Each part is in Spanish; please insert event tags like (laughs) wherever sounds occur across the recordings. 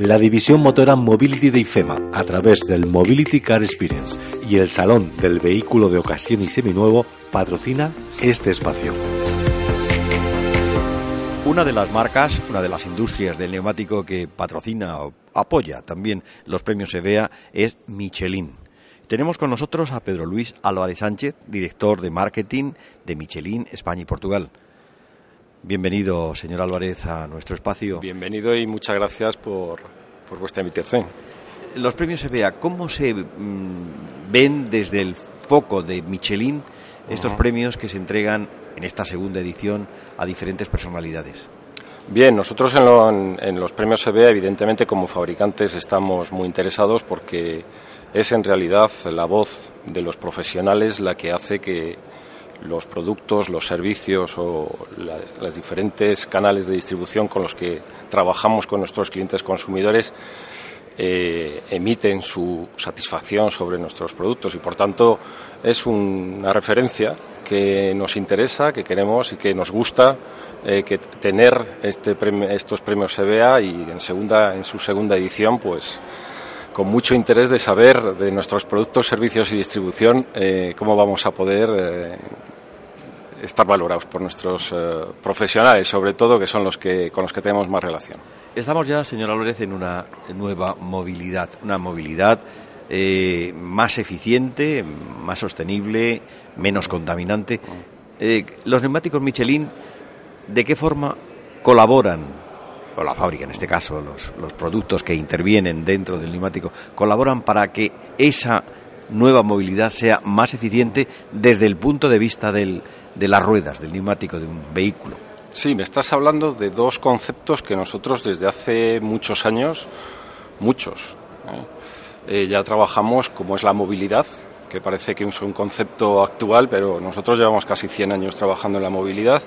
La división motora Mobility de IFEMA, a través del Mobility Car Experience y el Salón del Vehículo de Ocasión y Seminuevo, patrocina este espacio. Una de las marcas, una de las industrias del neumático que patrocina o apoya también los premios EVEA es Michelin. Tenemos con nosotros a Pedro Luis Álvarez Sánchez, director de marketing de Michelin España y Portugal. Bienvenido, señor Álvarez, a nuestro espacio. Bienvenido y muchas gracias por, vuestra invitación. Los premios EVEA, ¿cómo se mm, ven desde el foco de Michelin estos premios que se entregan en esta segunda edición a diferentes personalidades? Bien, nosotros en, en los premios EVEA, evidentemente, como fabricantes, estamos muy interesados porque es en realidad la voz de los profesionales la que hace que los productos, los servicios o los diferentes canales de distribución con los que trabajamos con nuestros clientes consumidores eh, emiten su satisfacción sobre nuestros productos. Y por tanto es una referencia que nos interesa, que queremos y que nos gusta eh, que tener este estos premios EBA y en segunda en su segunda edición pues con mucho interés de saber de nuestros productos, servicios y distribución eh, cómo vamos a poder estar valorados por nuestros eh, profesionales, sobre todo, que son los que con los que tenemos más relación. Estamos ya, señora Lórez, en una nueva movilidad, una movilidad eh, más eficiente, más sostenible, menos contaminante. Eh, los neumáticos Michelin, ¿de qué forma colaboran, o la fábrica en este caso, los, los productos que intervienen dentro del neumático, colaboran para que esa nueva movilidad sea más eficiente desde el punto de vista del, de las ruedas, del neumático de un vehículo. Sí, me estás hablando de dos conceptos que nosotros desde hace muchos años, muchos, ¿eh? Eh, ya trabajamos, como es la movilidad, que parece que es un concepto actual, pero nosotros llevamos casi 100 años trabajando en la movilidad,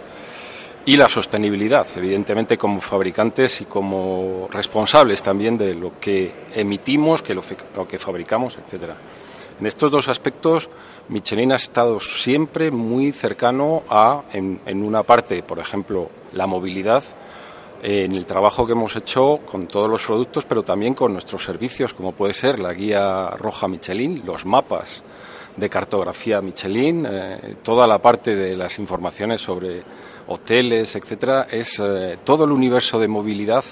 y la sostenibilidad, evidentemente como fabricantes y como responsables también de lo que emitimos, que lo, lo que fabricamos, etcétera. En estos dos aspectos, Michelin ha estado siempre muy cercano a, en, una parte, por ejemplo, la movilidad, en el trabajo que hemos hecho con todos los productos, pero también con nuestros servicios, como puede ser la guía roja Michelin, los mapas de cartografía Michelin, eh, toda la parte de las informaciones sobre hoteles, etcétera, es eh, todo el universo de movilidad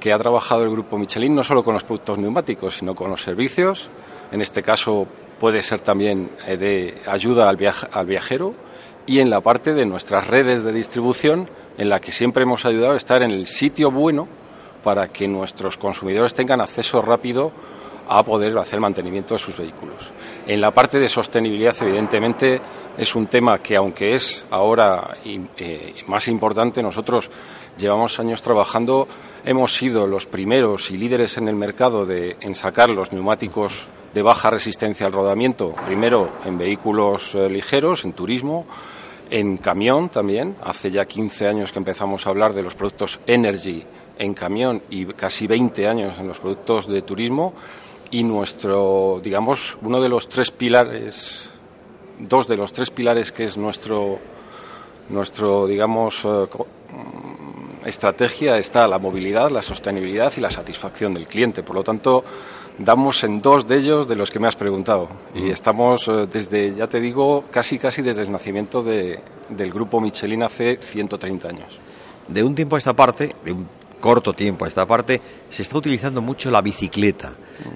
que ha trabajado el grupo Michelin, no solo con los productos neumáticos, sino con los servicios, en este caso puede ser también eh, de ayuda al, al viajero y en la parte de nuestras redes de distribución en la que siempre hemos ayudado a estar en el sitio bueno para que nuestros consumidores tengan acceso rápido a poder hacer mantenimiento de sus vehículos. En la parte de sostenibilidad, evidentemente, es un tema que, aunque es ahora eh, más importante, nosotros llevamos años trabajando, hemos sido los primeros y líderes en el mercado de, en sacar los neumáticos de baja resistencia al rodamiento, primero en vehículos eh, ligeros, en turismo, en camión también. Hace ya 15 años que empezamos a hablar de los productos Energy en camión y casi 20 años en los productos de turismo. Y nuestro, digamos, uno de los tres pilares, dos de los tres pilares que es nuestro, nuestro digamos, eh, estrategia está la movilidad, la sostenibilidad y la satisfacción del cliente. Por lo tanto, damos en dos de ellos de los que me has preguntado. Y estamos eh, desde, ya te digo, casi casi desde el nacimiento de, del grupo Michelin hace 130 años. De un tiempo a esta parte, de un corto tiempo a esta parte, se está utilizando mucho la bicicleta.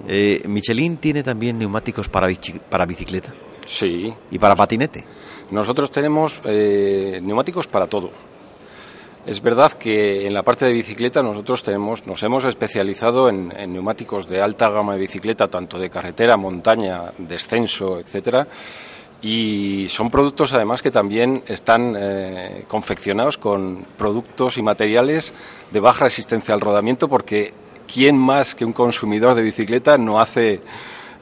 Eh, ¿Michelin tiene también neumáticos para, para bicicleta? Sí. ¿Y para patinete? Nosotros tenemos eh, neumáticos para todo. Es verdad que en la parte de bicicleta nosotros tenemos, nos hemos especializado en, neumáticos de alta gama de bicicleta, tanto de carretera, montaña, descenso, etcétera. Y son productos además que también están eh, confeccionados con productos y materiales de baja resistencia al rodamiento, porque ¿quién más que un consumidor de bicicleta no hace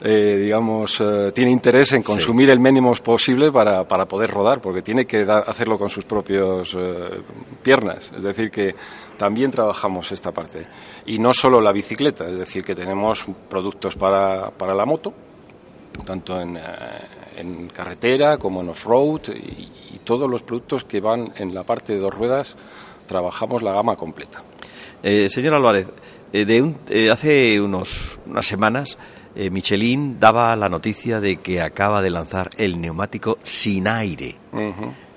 eh, digamos, eh, tiene interés en consumir el mínimo posible para, para, poder rodar, porque tiene que hacerlo con sus propias eh, piernas. Es decir, que también trabajamos esta parte. Y no solo la bicicleta, es decir, que tenemos productos para, para la moto, tanto en, en carretera como en off-road, y, y todos los productos que van en la parte de dos ruedas, trabajamos la gama completa. Eh, señor Álvarez, eh, de un- eh, hace unos, unas semanas eh, Michelin daba la noticia de que acaba de lanzar el neumático sin aire.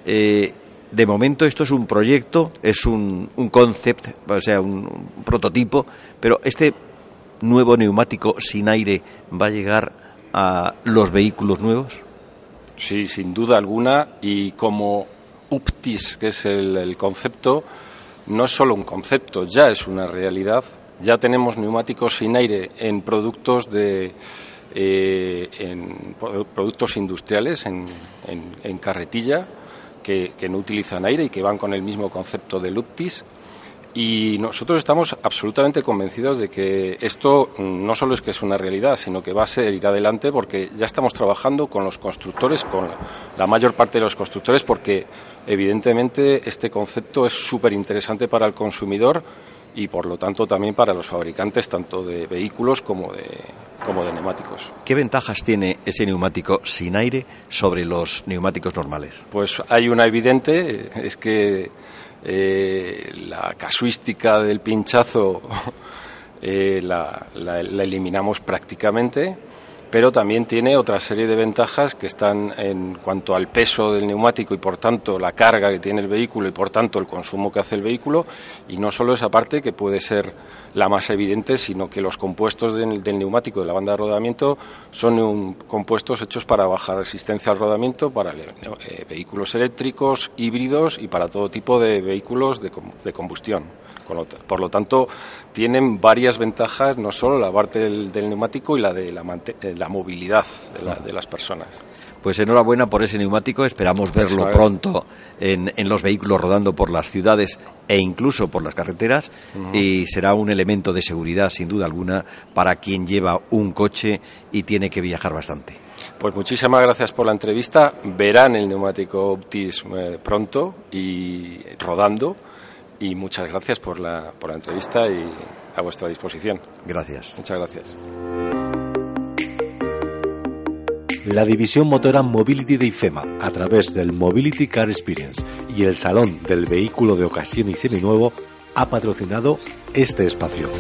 Eh, de momento esto es un proyecto, es un, un concept, o sea, un, un prototipo, pero este nuevo neumático sin aire va a llegar a los vehículos nuevos. Sí, sin duda alguna. Y como UPTIS, que es el, el concepto, no es solo un concepto, ya es una realidad. Ya tenemos neumáticos sin aire en productos de eh, en pro- productos industriales, en, en- carretilla, que, que no utilizan aire y que van con el mismo concepto del UPTIS. Y nosotros estamos absolutamente convencidos de que esto no solo es que es una realidad, sino que va a ser ir adelante porque ya estamos trabajando con los constructores, con la mayor parte de los constructores, porque evidentemente este concepto es súper interesante para el consumidor y por lo tanto también para los fabricantes tanto de vehículos como de, como de neumáticos. ¿Qué ventajas tiene ese neumático sin aire sobre los neumáticos normales? Pues hay una evidente, es que eh, la casuística del pinchazo (laughs) eh, la, la- la eliminamos prácticamente, pero también tiene otra serie de ventajas que están en cuanto al peso del neumático y por tanto la carga que tiene el vehículo y por tanto el consumo que hace el vehículo y no solo esa parte que puede ser la más evidente, sino que los compuestos del, del neumático de la banda de rodamiento son compuestos hechos para bajar resistencia al rodamiento para eh, vehículos eléctricos, híbridos y para todo tipo de vehículos de, de combustión. Por lo tanto, tienen varias ventajas, no solo la parte del, del neumático y la de la, la movilidad de, la- de las personas. Pues enhorabuena por ese neumático, esperamos verlo pronto en, en los vehículos rodando por las ciudades e incluso por las carreteras y será un elemento de seguridad sin duda alguna para quien lleva un coche y tiene que viajar bastante. Pues muchísimas gracias por la entrevista. Verán el neumático Optis eh, pronto y rodando. Y muchas gracias por la, por la entrevista y a vuestra disposición. Gracias. Muchas gracias. La división motora Mobility de IFEMA, a través del Mobility Car Experience y el Salón del Vehículo de Ocasión y Seminuevo, ha patrocinado este espacio.